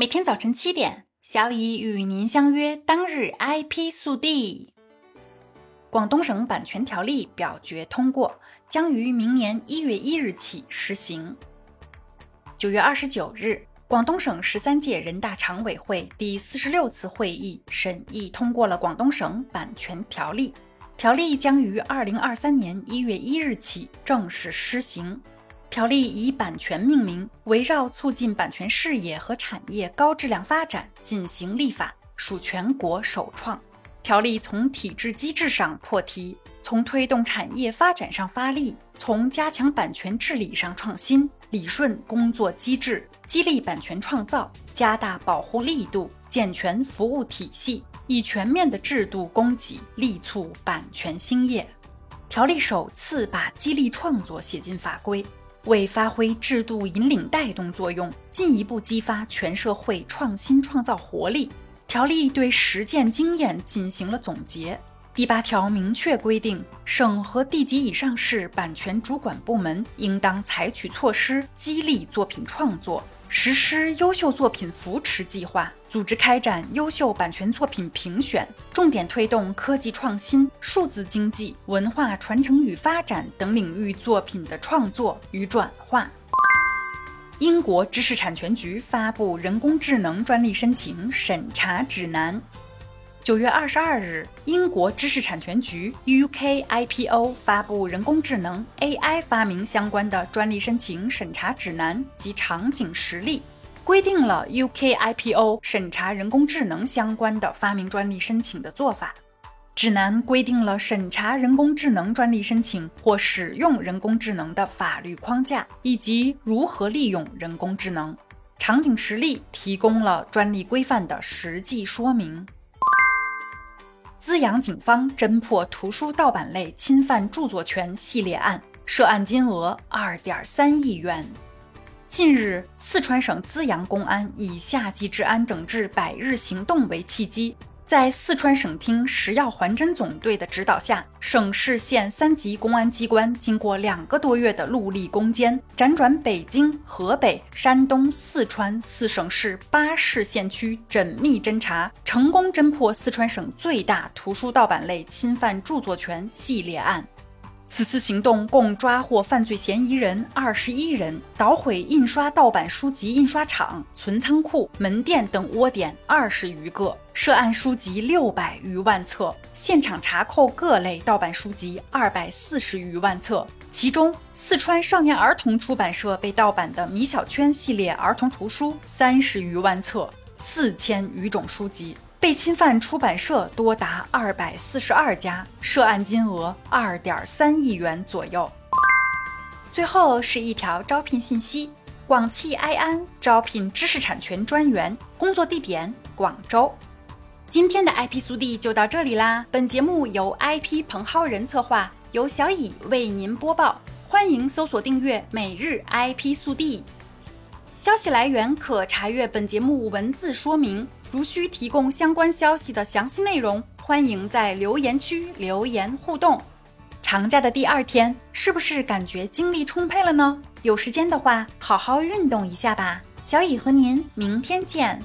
每天早晨七点，小乙与您相约当日 IP 速递。广东省版权条例表决通过，将于明年一月一日起实行。九月二十九日，广东省十三届人大常委会第四十六次会议审议通过了广东省版权条例，条例将于二零二三年一月一日起正式施行。条例以版权命名，围绕促进版权事业和产业高质量发展进行立法，属全国首创。条例从体制机制上破题，从推动产业发展上发力，从加强版权治理上创新，理顺工作机制，激励版权创造，加大保护力度，健全服务体系，以全面的制度供给力促版权兴业。条例首次把激励创作写进法规。为发挥制度引领带动作用，进一步激发全社会创新创造活力，条例对实践经验进行了总结。第八条明确规定，省和地级以上市版权主管部门应当采取措施，激励作品创作。实施优秀作品扶持计划，组织开展优秀版权作品评选，重点推动科技创新、数字经济、文化传承与发展等领域作品的创作与转化。英国知识产权局发布人工智能专利申请审查指南。九月二十二日，英国知识产权局 UKIPO 发布人工智能 AI 发明相关的专利申请审查指南及场景实例，规定了 UKIPO 审查人工智能相关的发明专利申请的做法。指南规定了审查人工智能专利申请或使用人工智能的法律框架以及如何利用人工智能。场景实例提供了专利规范的实际说明。资阳警方侦破图书盗版类侵犯著作权系列案，涉案金额二点三亿元。近日，四川省资阳公安以夏季治安整治百日行动为契机。在四川省厅食药环侦总队的指导下，省市县三级公安机关经过两个多月的戮力攻坚，辗转北京、河北、山东、四川四省市八市县区，缜密侦查，成功侦破四川省最大图书盗版类侵犯著作权系列案。此次行动共抓获犯罪嫌疑人二十一人，捣毁印刷盗版书籍印刷厂、存仓库、门店等窝点二十余个，涉案书籍六百余万册，现场查扣各类盗版书籍二百四十余万册。其中，四川少年儿童出版社被盗版的《米小圈》系列儿童图书三十余万册，四千余种书籍。被侵犯出版社多达二百四十二家，涉案金额二点三亿元左右。最后是一条招聘信息：广汽埃安招聘知识产权专员，工作地点广州。今天的 IP 速递就到这里啦。本节目由 IP 彭浩人策划，由小乙为您播报。欢迎搜索订阅每日 IP 速递。消息来源可查阅本节目文字说明。如需提供相关消息的详细内容，欢迎在留言区留言互动。长假的第二天，是不是感觉精力充沛了呢？有时间的话，好好运动一下吧。小乙和您明天见。